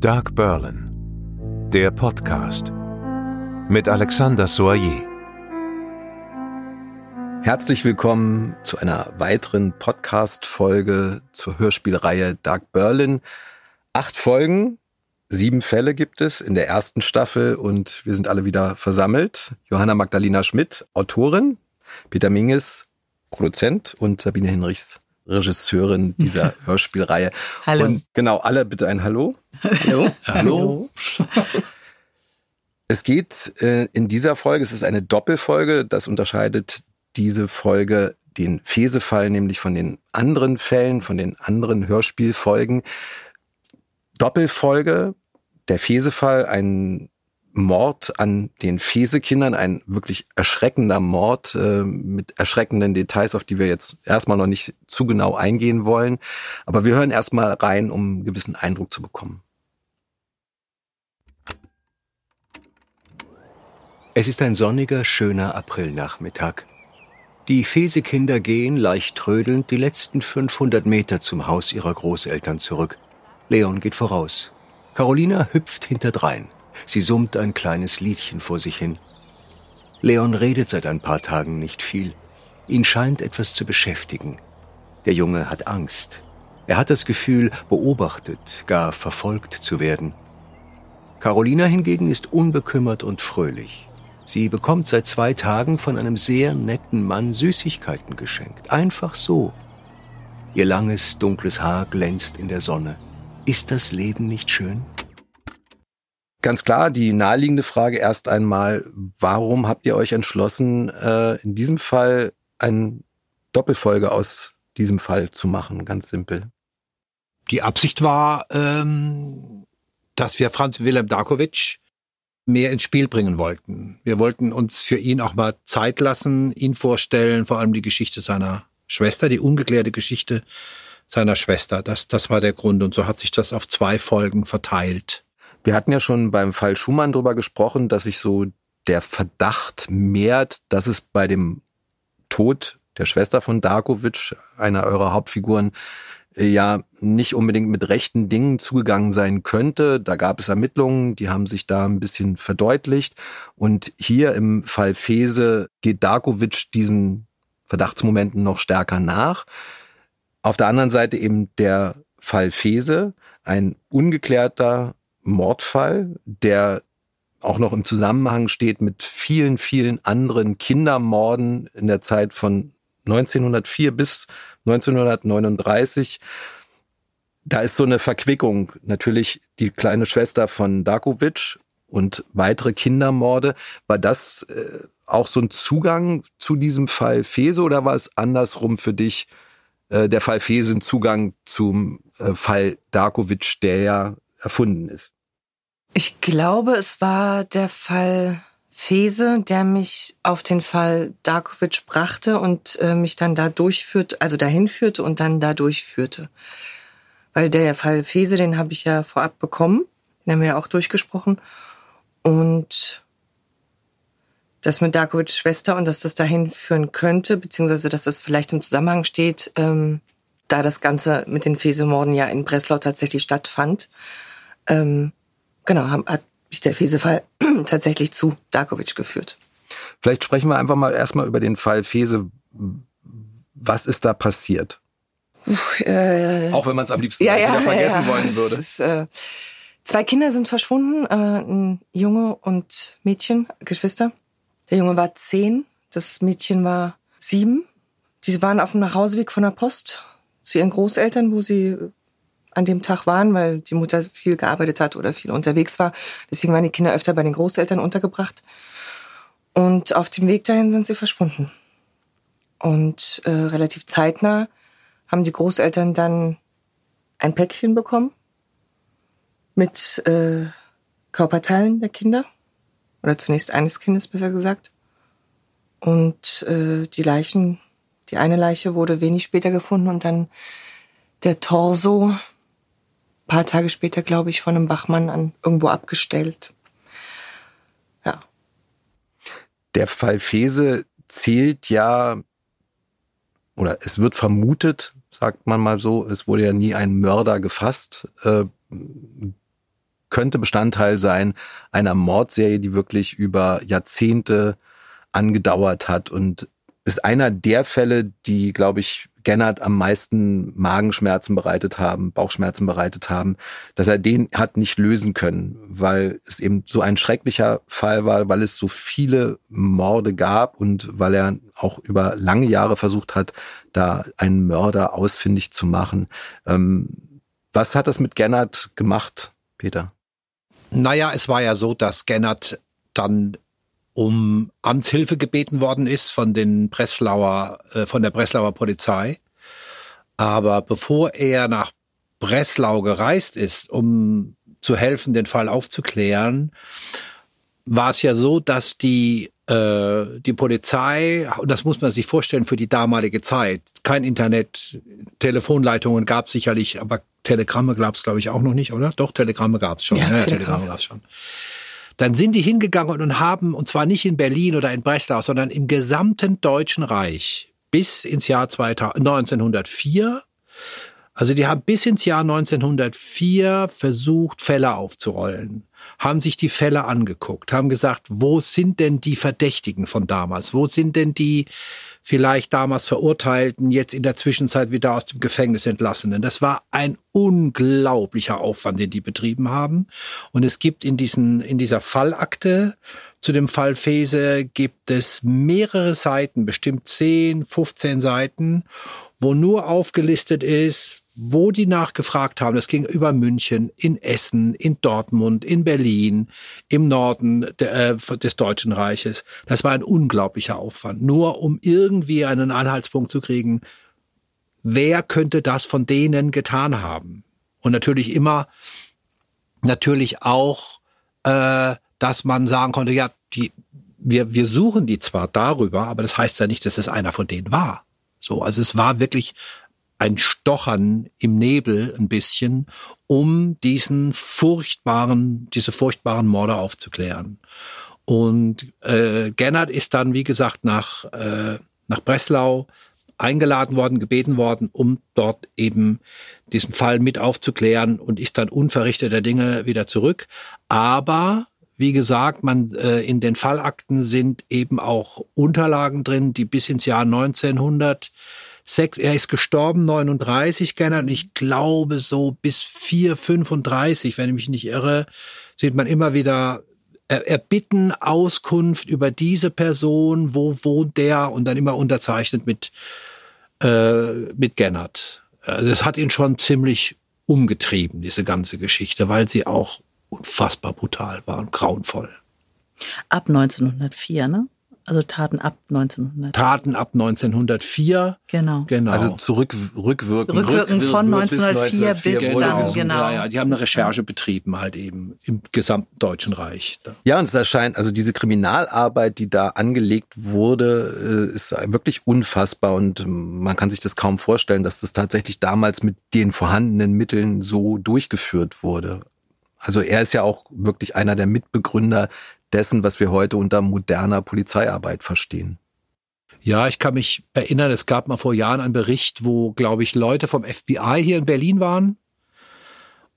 Dark Berlin, der Podcast mit Alexander Soyer. Herzlich willkommen zu einer weiteren Podcast-Folge zur Hörspielreihe Dark Berlin. Acht Folgen, sieben Fälle gibt es in der ersten Staffel und wir sind alle wieder versammelt. Johanna Magdalena Schmidt, Autorin, Peter Minges, Produzent und Sabine Hinrichs, Regisseurin dieser Hörspielreihe. Hallo. Und genau, alle bitte ein Hallo. Hallo. Hallo. Es geht äh, in dieser Folge, es ist eine Doppelfolge, das unterscheidet diese Folge den Fesefall nämlich von den anderen Fällen, von den anderen Hörspielfolgen. Doppelfolge, der Fesefall, ein Mord an den Fesekindern, ein wirklich erschreckender Mord äh, mit erschreckenden Details, auf die wir jetzt erstmal noch nicht zu genau eingehen wollen. Aber wir hören erstmal rein, um einen gewissen Eindruck zu bekommen. Es ist ein sonniger, schöner Aprilnachmittag. Die Fesekinder gehen, leicht trödelnd, die letzten 500 Meter zum Haus ihrer Großeltern zurück. Leon geht voraus. Carolina hüpft hinterdrein. Sie summt ein kleines Liedchen vor sich hin. Leon redet seit ein paar Tagen nicht viel. Ihn scheint etwas zu beschäftigen. Der Junge hat Angst. Er hat das Gefühl, beobachtet, gar verfolgt zu werden. Carolina hingegen ist unbekümmert und fröhlich. Sie bekommt seit zwei Tagen von einem sehr netten Mann Süßigkeiten geschenkt. Einfach so. Ihr langes, dunkles Haar glänzt in der Sonne. Ist das Leben nicht schön? Ganz klar, die naheliegende Frage erst einmal, warum habt ihr euch entschlossen, äh, in diesem Fall eine Doppelfolge aus diesem Fall zu machen? Ganz simpel. Die Absicht war, ähm, dass wir Franz Wilhelm Darkovic mehr ins Spiel bringen wollten. Wir wollten uns für ihn auch mal Zeit lassen, ihn vorstellen, vor allem die Geschichte seiner Schwester, die ungeklärte Geschichte seiner Schwester. Das, das war der Grund und so hat sich das auf zwei Folgen verteilt. Wir hatten ja schon beim Fall Schumann drüber gesprochen, dass sich so der Verdacht mehrt, dass es bei dem Tod der Schwester von Darkovic, einer eurer Hauptfiguren, ja nicht unbedingt mit rechten Dingen zugegangen sein könnte. Da gab es Ermittlungen, die haben sich da ein bisschen verdeutlicht. Und hier im Fall Fese geht Darkovic diesen Verdachtsmomenten noch stärker nach. Auf der anderen Seite eben der Fall Fese, ein ungeklärter Mordfall, der auch noch im Zusammenhang steht mit vielen, vielen anderen Kindermorden in der Zeit von 1904 bis 1939. Da ist so eine Verquickung. Natürlich die kleine Schwester von Darkovic und weitere Kindermorde. War das äh, auch so ein Zugang zu diesem Fall Fese oder war es andersrum für dich, äh, der Fall Fese ein Zugang zum äh, Fall Darkovic, der ja erfunden ist? Ich glaube, es war der Fall Fese, der mich auf den Fall Darkovic brachte und äh, mich dann da durchführte, also dahin führte und dann da durchführte. Weil der Fall Fese, den habe ich ja vorab bekommen, den haben wir ja auch durchgesprochen. Und das mit Darkovics Schwester und dass das dahin führen könnte, beziehungsweise dass das vielleicht im Zusammenhang steht, ähm, da das Ganze mit den Fesemorden ja in Breslau tatsächlich stattfand. Ähm, genau, hat mich der Fese-Fall tatsächlich zu Darkovic geführt. Vielleicht sprechen wir einfach mal erstmal über den Fall Fese. Was ist da passiert? Uff, äh, Auch wenn man es am liebsten ja, wieder ja, vergessen ja, wollen würde. Ist, äh, zwei Kinder sind verschwunden, äh, ein Junge und Mädchen, Geschwister. Der Junge war zehn, das Mädchen war sieben. Die waren auf dem Nachhauseweg von der Post zu ihren Großeltern, wo sie an dem Tag waren, weil die Mutter viel gearbeitet hat oder viel unterwegs war. Deswegen waren die Kinder öfter bei den Großeltern untergebracht. Und auf dem Weg dahin sind sie verschwunden. Und äh, relativ zeitnah haben die Großeltern dann ein Päckchen bekommen mit äh, Körperteilen der Kinder. Oder zunächst eines Kindes, besser gesagt. Und äh, die Leichen, die eine Leiche wurde wenig später gefunden und dann der Torso paar Tage später, glaube ich, von einem Wachmann an irgendwo abgestellt. Ja. Der Fall Fese zählt ja, oder es wird vermutet, sagt man mal so, es wurde ja nie ein Mörder gefasst. Äh, könnte Bestandteil sein einer Mordserie, die wirklich über Jahrzehnte angedauert hat und ist einer der Fälle, die, glaube ich, Gennard am meisten Magenschmerzen bereitet haben, Bauchschmerzen bereitet haben, dass er den hat nicht lösen können, weil es eben so ein schrecklicher Fall war, weil es so viele Morde gab und weil er auch über lange Jahre versucht hat, da einen Mörder ausfindig zu machen. Ähm, was hat das mit Gennard gemacht, Peter? Naja, es war ja so, dass Gennard dann um Amtshilfe gebeten worden ist von den Breslauer, äh, von der Breslauer Polizei. Aber bevor er nach Breslau gereist ist, um zu helfen, den Fall aufzuklären, war es ja so, dass die äh, die Polizei, und das muss man sich vorstellen für die damalige Zeit, kein Internet, Telefonleitungen gab sicherlich, aber Telegramme gab es, glaube ich, auch noch nicht, oder? Doch, Telegramme gab es schon. Ja, ja Telegramme, Telegramme gab es schon. Dann sind die hingegangen und haben, und zwar nicht in Berlin oder in Breslau, sondern im gesamten Deutschen Reich bis ins Jahr 2000, 1904 also die haben bis ins Jahr 1904 versucht, Fälle aufzurollen, haben sich die Fälle angeguckt, haben gesagt, wo sind denn die Verdächtigen von damals? Wo sind denn die vielleicht damals Verurteilten, jetzt in der Zwischenzeit wieder aus dem Gefängnis entlassenen? Das war ein unglaublicher Aufwand, den die betrieben haben. Und es gibt in diesen, in dieser Fallakte zu dem Fall Fese gibt es mehrere Seiten, bestimmt 10, 15 Seiten, wo nur aufgelistet ist, wo die nachgefragt haben. Das ging über München, in Essen, in Dortmund, in Berlin, im Norden de, äh, des Deutschen Reiches. Das war ein unglaublicher Aufwand, nur um irgendwie einen Anhaltspunkt zu kriegen, wer könnte das von denen getan haben. Und natürlich immer, natürlich auch, äh, dass man sagen konnte, ja, die, wir, wir suchen die zwar darüber, aber das heißt ja nicht, dass es einer von denen war. So, also es war wirklich ein Stochern im Nebel ein bisschen, um diesen furchtbaren, diese furchtbaren Morde aufzuklären. Und äh, Gennard ist dann, wie gesagt, nach, äh, nach Breslau eingeladen worden, gebeten worden, um dort eben diesen Fall mit aufzuklären und ist dann unverrichteter Dinge wieder zurück. Aber wie gesagt, man äh, in den Fallakten sind eben auch Unterlagen drin, die bis ins Jahr 1900 sechs, er ist gestorben 39, Gernot, und ich glaube so bis 4, 35, wenn ich mich nicht irre, sieht man immer wieder erbitten Auskunft über diese Person, wo wohnt der und dann immer unterzeichnet mit, äh, mit Gennard. Also es hat ihn schon ziemlich umgetrieben, diese ganze Geschichte, weil sie auch unfassbar brutal war und grauenvoll. Ab 1904, ne? Also Taten ab 1900. Taten ab 1904. Genau. genau. Also zurück rückwirkend. Rückwirkend von 1904 bis, bis genau. dann genau. Ja, ja, die haben eine Recherche betrieben halt eben im gesamten Deutschen Reich. Ja, und es erscheint also diese Kriminalarbeit, die da angelegt wurde, äh, ist wirklich unfassbar und man kann sich das kaum vorstellen, dass das tatsächlich damals mit den vorhandenen Mitteln so durchgeführt wurde. Also er ist ja auch wirklich einer der Mitbegründer dessen, was wir heute unter moderner Polizeiarbeit verstehen. Ja, ich kann mich erinnern, es gab mal vor Jahren einen Bericht, wo, glaube ich, Leute vom FBI hier in Berlin waren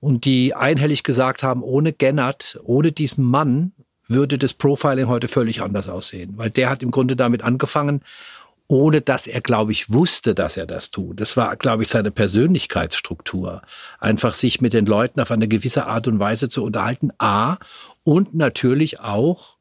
und die einhellig gesagt haben, ohne Gennert, ohne diesen Mann würde das Profiling heute völlig anders aussehen, weil der hat im Grunde damit angefangen ohne dass er, glaube ich, wusste, dass er das tut. Das war, glaube ich, seine Persönlichkeitsstruktur. Einfach sich mit den Leuten auf eine gewisse Art und Weise zu unterhalten. A. Und natürlich auch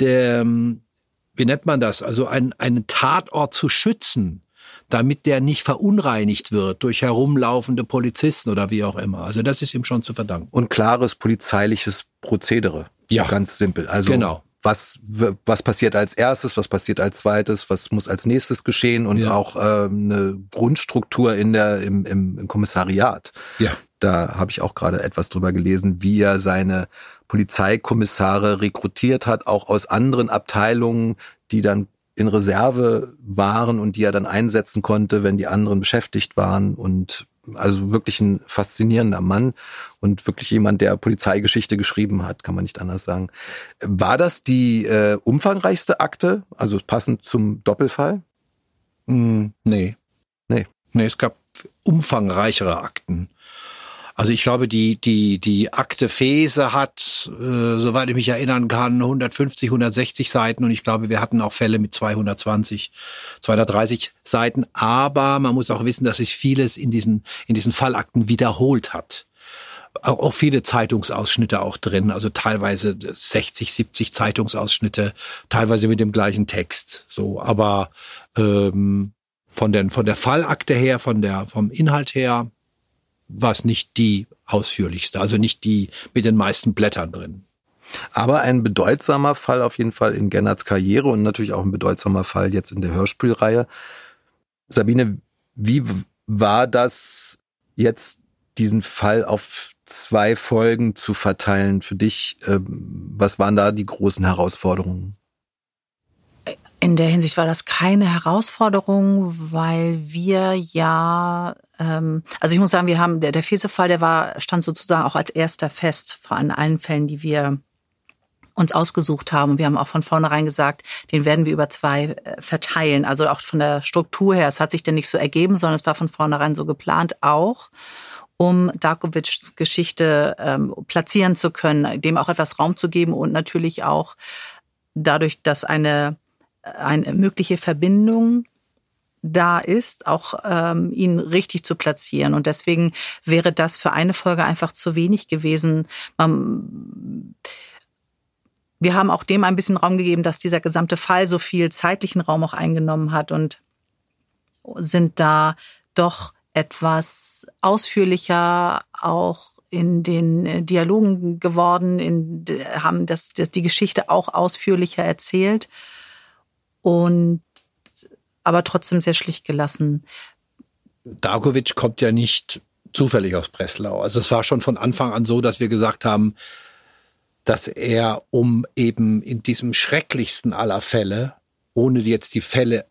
der, wie nennt man das? Also einen, einen Tatort zu schützen, damit der nicht verunreinigt wird durch herumlaufende Polizisten oder wie auch immer. Also das ist ihm schon zu verdanken. Und klares polizeiliches Prozedere. Ja. Ganz simpel. Also genau was, was passiert als erstes, was passiert als zweites, was muss als nächstes geschehen und ja. auch ähm, eine Grundstruktur in der, im, im, im Kommissariat. Ja. Da habe ich auch gerade etwas drüber gelesen, wie er seine Polizeikommissare rekrutiert hat, auch aus anderen Abteilungen, die dann in Reserve waren und die er dann einsetzen konnte, wenn die anderen beschäftigt waren und also wirklich ein faszinierender Mann und wirklich jemand, der Polizeigeschichte geschrieben hat, kann man nicht anders sagen. War das die äh, umfangreichste Akte, also passend zum Doppelfall? Mm, nee. Nee. Nee, es gab umfangreichere Akten. Also ich glaube, die, die, die Akte Fese hat, äh, soweit ich mich erinnern kann, 150, 160 Seiten und ich glaube, wir hatten auch Fälle mit 220, 230 Seiten. Aber man muss auch wissen, dass sich vieles in diesen, in diesen Fallakten wiederholt hat. Auch, viele Zeitungsausschnitte auch drin, also teilweise 60, 70 Zeitungsausschnitte, teilweise mit dem gleichen Text. So, aber ähm, von, den, von der Fallakte her, von der, vom Inhalt her, war es nicht die ausführlichste, also nicht die mit den meisten Blättern drin. Aber ein bedeutsamer Fall auf jeden Fall in Gennards Karriere und natürlich auch ein bedeutsamer Fall jetzt in der Hörspielreihe. Sabine, wie war das jetzt, diesen Fall auf zwei Folgen zu verteilen für dich? Ähm, was waren da die großen Herausforderungen? In der Hinsicht war das keine Herausforderung, weil wir ja, also ich muss sagen, wir haben der der Fesefall, der war stand sozusagen auch als erster fest von allen Fällen, die wir uns ausgesucht haben. Wir haben auch von vornherein gesagt, den werden wir über zwei äh, verteilen. Also auch von der Struktur her. Es hat sich denn nicht so ergeben, sondern es war von vornherein so geplant auch um Darkovics Geschichte ähm, platzieren zu können, dem auch etwas Raum zu geben und natürlich auch dadurch, dass eine eine mögliche Verbindung da ist, auch ähm, ihn richtig zu platzieren. Und deswegen wäre das für eine Folge einfach zu wenig gewesen. Man, wir haben auch dem ein bisschen Raum gegeben, dass dieser gesamte Fall so viel zeitlichen Raum auch eingenommen hat und sind da doch etwas ausführlicher auch in den Dialogen geworden, in, haben das, das die Geschichte auch ausführlicher erzählt und aber trotzdem sehr schlicht gelassen. Darkovic kommt ja nicht zufällig aus Breslau. Also es war schon von Anfang an so, dass wir gesagt haben, dass er, um eben in diesem schrecklichsten aller Fälle, ohne jetzt die Fälle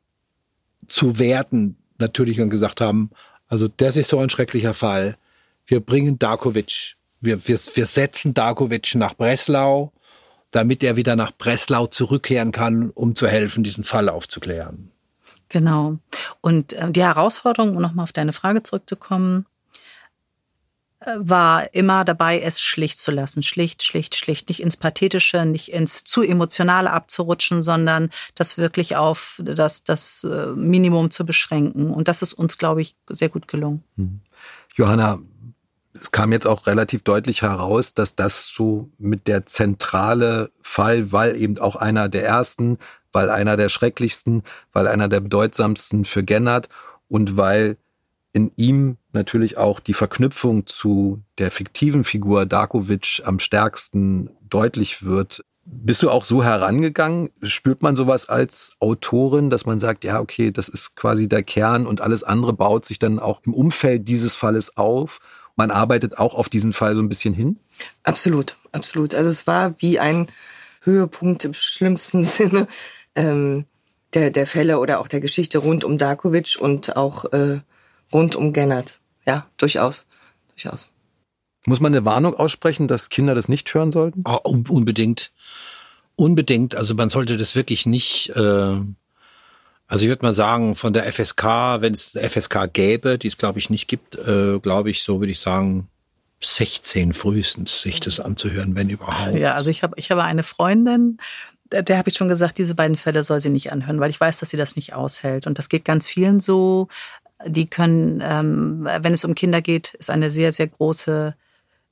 zu werten, natürlich und gesagt haben, also das ist so ein schrecklicher Fall. Wir bringen Darkovic, wir, wir, wir setzen Darkovic nach Breslau damit er wieder nach Breslau zurückkehren kann, um zu helfen, diesen Fall aufzuklären. Genau. Und äh, die Herausforderung, um nochmal auf deine Frage zurückzukommen, äh, war immer dabei, es schlicht zu lassen. Schlicht, schlicht, schlicht. Nicht ins Pathetische, nicht ins zu Emotionale abzurutschen, sondern das wirklich auf das, das äh, Minimum zu beschränken. Und das ist uns, glaube ich, sehr gut gelungen. Hm. Johanna, es kam jetzt auch relativ deutlich heraus, dass das so mit der zentrale Fall, weil eben auch einer der ersten, weil einer der schrecklichsten, weil einer der bedeutsamsten für Gennard und weil in ihm natürlich auch die Verknüpfung zu der fiktiven Figur Darkovic am stärksten deutlich wird. Bist du auch so herangegangen? Spürt man sowas als Autorin, dass man sagt, ja, okay, das ist quasi der Kern und alles andere baut sich dann auch im Umfeld dieses Falles auf? man arbeitet auch auf diesen Fall so ein bisschen hin? Absolut, absolut. Also es war wie ein Höhepunkt im schlimmsten Sinne ähm, der, der Fälle oder auch der Geschichte rund um Darkovic und auch äh, rund um Gennard. Ja, durchaus, durchaus. Muss man eine Warnung aussprechen, dass Kinder das nicht hören sollten? Oh, unbedingt. Unbedingt. Also man sollte das wirklich nicht äh, also ich würde mal sagen, von der FSK, wenn es FSK gäbe, die es glaube ich nicht gibt, äh, glaube ich, so würde ich sagen, 16 frühestens, sich das anzuhören, wenn überhaupt. Ja, also ich habe ich habe eine Freundin, der, der habe ich schon gesagt, diese beiden Fälle soll sie nicht anhören, weil ich weiß, dass sie das nicht aushält. Und das geht ganz vielen so. Die können, ähm, wenn es um Kinder geht, ist eine sehr, sehr große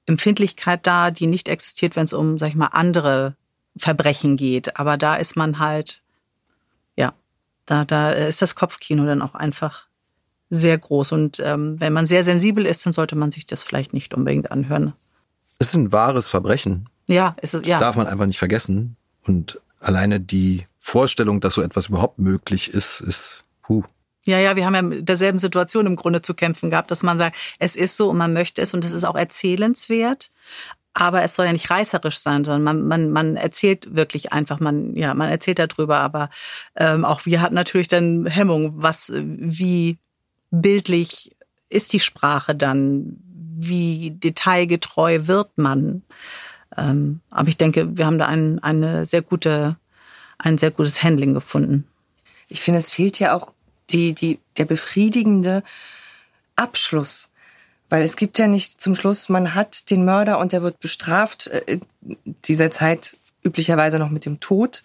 Empfindlichkeit da, die nicht existiert, wenn es um, sag ich mal, andere Verbrechen geht. Aber da ist man halt da, da ist das Kopfkino dann auch einfach sehr groß. Und ähm, wenn man sehr sensibel ist, dann sollte man sich das vielleicht nicht unbedingt anhören. Es ist ein wahres Verbrechen. Ja, ist es, ja. Das darf man einfach nicht vergessen. Und alleine die Vorstellung, dass so etwas überhaupt möglich ist, ist, huh. Ja, ja, wir haben ja mit derselben Situation im Grunde zu kämpfen gehabt, dass man sagt, es ist so und man möchte es und es ist auch erzählenswert aber es soll ja nicht reißerisch sein, sondern man, man, man erzählt wirklich einfach, man, ja, man erzählt darüber, aber ähm, auch wir hatten natürlich dann Hemmung, was, wie bildlich ist die Sprache dann, wie detailgetreu wird man. Ähm, aber ich denke, wir haben da ein, eine sehr gute, ein sehr gutes Handling gefunden. Ich finde, es fehlt ja auch die, die, der befriedigende Abschluss Weil es gibt ja nicht zum Schluss, man hat den Mörder und der wird bestraft, äh, dieser Zeit üblicherweise noch mit dem Tod,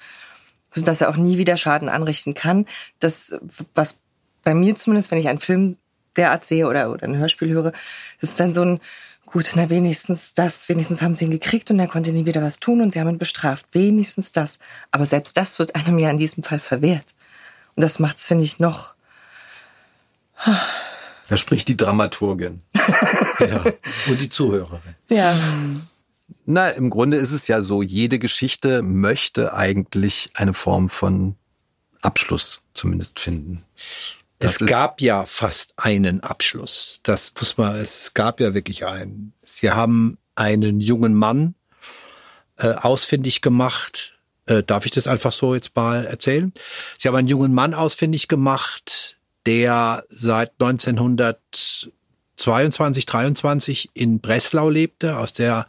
sodass er auch nie wieder Schaden anrichten kann. Das, was bei mir zumindest, wenn ich einen Film derart sehe oder, oder ein Hörspiel höre, ist dann so ein, gut, na wenigstens das, wenigstens haben sie ihn gekriegt und er konnte nie wieder was tun und sie haben ihn bestraft. Wenigstens das. Aber selbst das wird einem ja in diesem Fall verwehrt. Und das macht's, finde ich, noch. Da spricht die Dramaturgin. ja. Und die Zuhörerin. Ja. Na, im Grunde ist es ja so, jede Geschichte möchte eigentlich eine Form von Abschluss zumindest finden. Das es gab ja fast einen Abschluss. Das muss man, es gab ja wirklich einen. Sie haben einen jungen Mann äh, ausfindig gemacht. Äh, darf ich das einfach so jetzt mal erzählen? Sie haben einen jungen Mann ausfindig gemacht, der seit 1922, 23 in Breslau lebte, aus der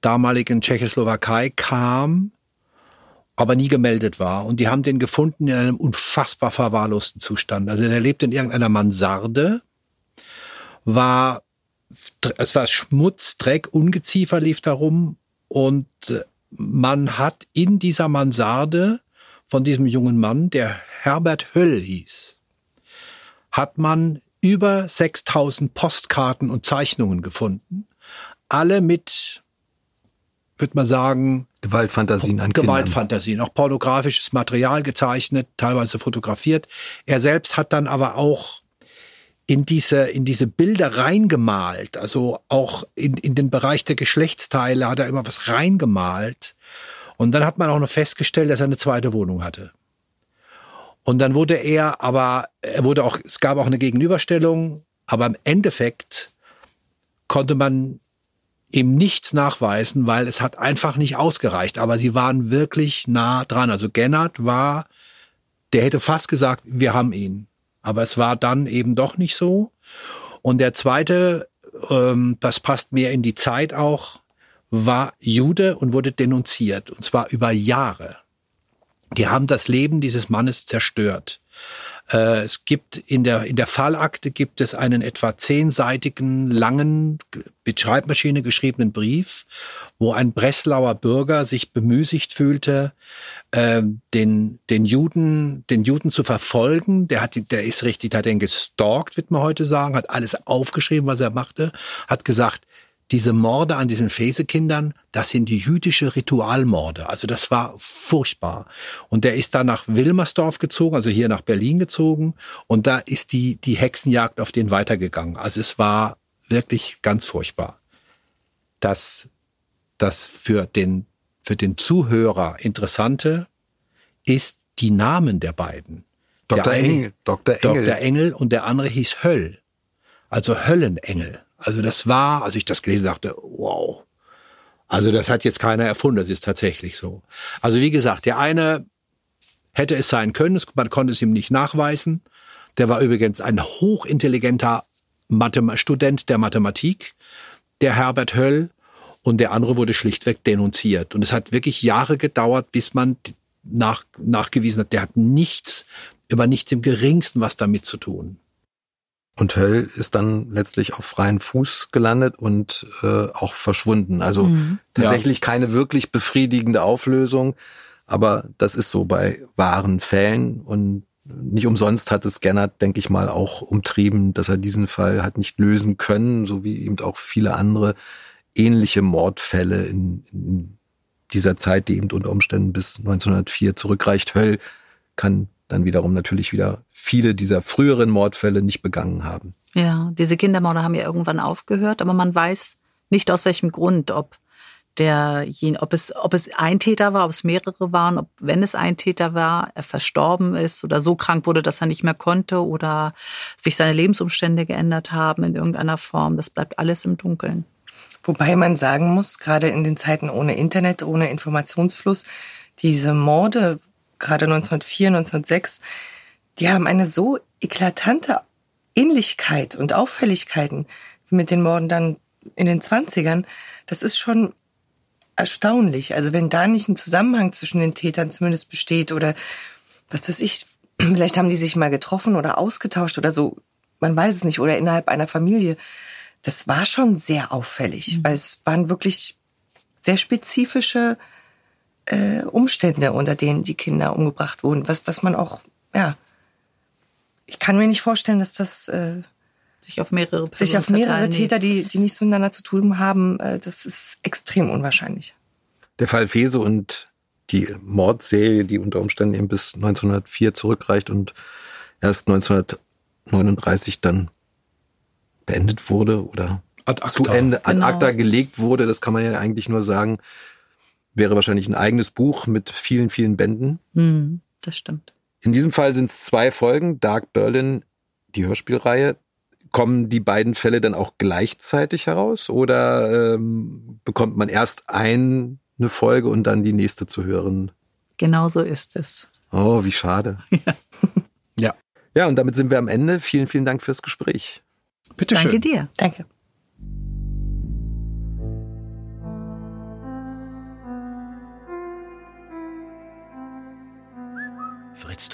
damaligen Tschechoslowakei kam aber nie gemeldet war. Und die haben den gefunden in einem unfassbar verwahrlosten Zustand. Also er lebte in irgendeiner Mansarde, war, es war Schmutz, Dreck, Ungeziefer lief darum und äh, man hat in dieser Mansarde von diesem jungen Mann, der Herbert Höll hieß, hat man über 6000 Postkarten und Zeichnungen gefunden, alle mit, würde man sagen, Gewaltfantasien an Gewaltfantasien, auch pornografisches Material gezeichnet, teilweise fotografiert. Er selbst hat dann aber auch in diese, in diese Bilder reingemalt, also auch in, in den Bereich der Geschlechtsteile hat er immer was reingemalt. Und dann hat man auch noch festgestellt, dass er eine zweite Wohnung hatte. Und dann wurde er aber, er wurde auch, es gab auch eine Gegenüberstellung, aber im Endeffekt konnte man ihm nichts nachweisen, weil es hat einfach nicht ausgereicht. Aber sie waren wirklich nah dran. Also Gennard war, der hätte fast gesagt, wir haben ihn. Aber es war dann eben doch nicht so. Und der zweite, ähm, das passt mehr in die Zeit auch, war Jude und wurde denunziert. Und zwar über Jahre. Die haben das Leben dieses Mannes zerstört. Äh, es gibt in der, in der Fallakte gibt es einen etwa zehnseitigen, langen, mit Schreibmaschine geschriebenen Brief, wo ein Breslauer Bürger sich bemüßigt fühlte, äh, den, den Juden, den Juden zu verfolgen. Der hat, der ist richtig, der hat den gestalkt, wird man heute sagen, hat alles aufgeschrieben, was er machte, hat gesagt, diese Morde an diesen Fesekindern, das sind die jüdische Ritualmorde. Also das war furchtbar. Und der ist dann nach Wilmersdorf gezogen, also hier nach Berlin gezogen. Und da ist die, die Hexenjagd auf den weitergegangen. Also es war wirklich ganz furchtbar. Das, das für den, für den Zuhörer Interessante ist die Namen der beiden. Dr. Der Engel, Dr. Engel. Dr. Engel und der andere hieß Höll. Also Höllenengel. Also das war, als ich das gelesen dachte, wow. Also das hat jetzt keiner erfunden, das ist tatsächlich so. Also wie gesagt, der eine hätte es sein können, man konnte es ihm nicht nachweisen. Der war übrigens ein hochintelligenter Mathem Student der Mathematik, der Herbert Höll, und der andere wurde schlichtweg denunziert. Und es hat wirklich Jahre gedauert, bis man nach, nachgewiesen hat, der hat nichts, über nichts im geringsten was damit zu tun. Und Höll ist dann letztlich auf freien Fuß gelandet und äh, auch verschwunden. Also mhm. tatsächlich ja. keine wirklich befriedigende Auflösung. Aber das ist so bei wahren Fällen und nicht umsonst hat es Gernert, denke ich mal, auch umtrieben, dass er diesen Fall hat nicht lösen können, so wie eben auch viele andere ähnliche Mordfälle in, in dieser Zeit, die eben unter Umständen bis 1904 zurückreicht. Höll kann dann wiederum natürlich wieder viele dieser früheren Mordfälle nicht begangen haben. Ja, diese Kindermorde haben ja irgendwann aufgehört, aber man weiß nicht aus welchem Grund, ob der, ob es, ob es ein Täter war, ob es mehrere waren, ob, wenn es ein Täter war, er verstorben ist oder so krank wurde, dass er nicht mehr konnte oder sich seine Lebensumstände geändert haben in irgendeiner Form. Das bleibt alles im Dunkeln. Wobei man sagen muss, gerade in den Zeiten ohne Internet, ohne Informationsfluss, diese Morde gerade 1904, 1906, die haben eine so eklatante Ähnlichkeit und Auffälligkeiten wie mit den Morden dann in den 20ern. Das ist schon erstaunlich. Also wenn da nicht ein Zusammenhang zwischen den Tätern zumindest besteht oder was weiß ich, vielleicht haben die sich mal getroffen oder ausgetauscht oder so, man weiß es nicht, oder innerhalb einer Familie, das war schon sehr auffällig, mhm. weil es waren wirklich sehr spezifische äh, Umstände, unter denen die Kinder umgebracht wurden, was, was man auch, ja, ich kann mir nicht vorstellen, dass das äh, sich auf mehrere Personen sich auf mehrere Täter, die, die nichts miteinander zu tun haben, äh, das ist extrem unwahrscheinlich. Der Fall Fese und die Mordserie, die unter Umständen eben bis 1904 zurückreicht und erst 1939 dann beendet wurde oder ad acta. zu Ende ad genau. acta gelegt wurde, das kann man ja eigentlich nur sagen, wäre wahrscheinlich ein eigenes Buch mit vielen, vielen Bänden. Hm, das stimmt. In diesem Fall sind es zwei Folgen, Dark Berlin, die Hörspielreihe. Kommen die beiden Fälle dann auch gleichzeitig heraus oder ähm, bekommt man erst eine Folge und dann die nächste zu hören? Genau so ist es. Oh, wie schade. Ja. ja. Ja, und damit sind wir am Ende. Vielen, vielen Dank fürs Gespräch. Bitte schön. Danke dir. Danke. Fritz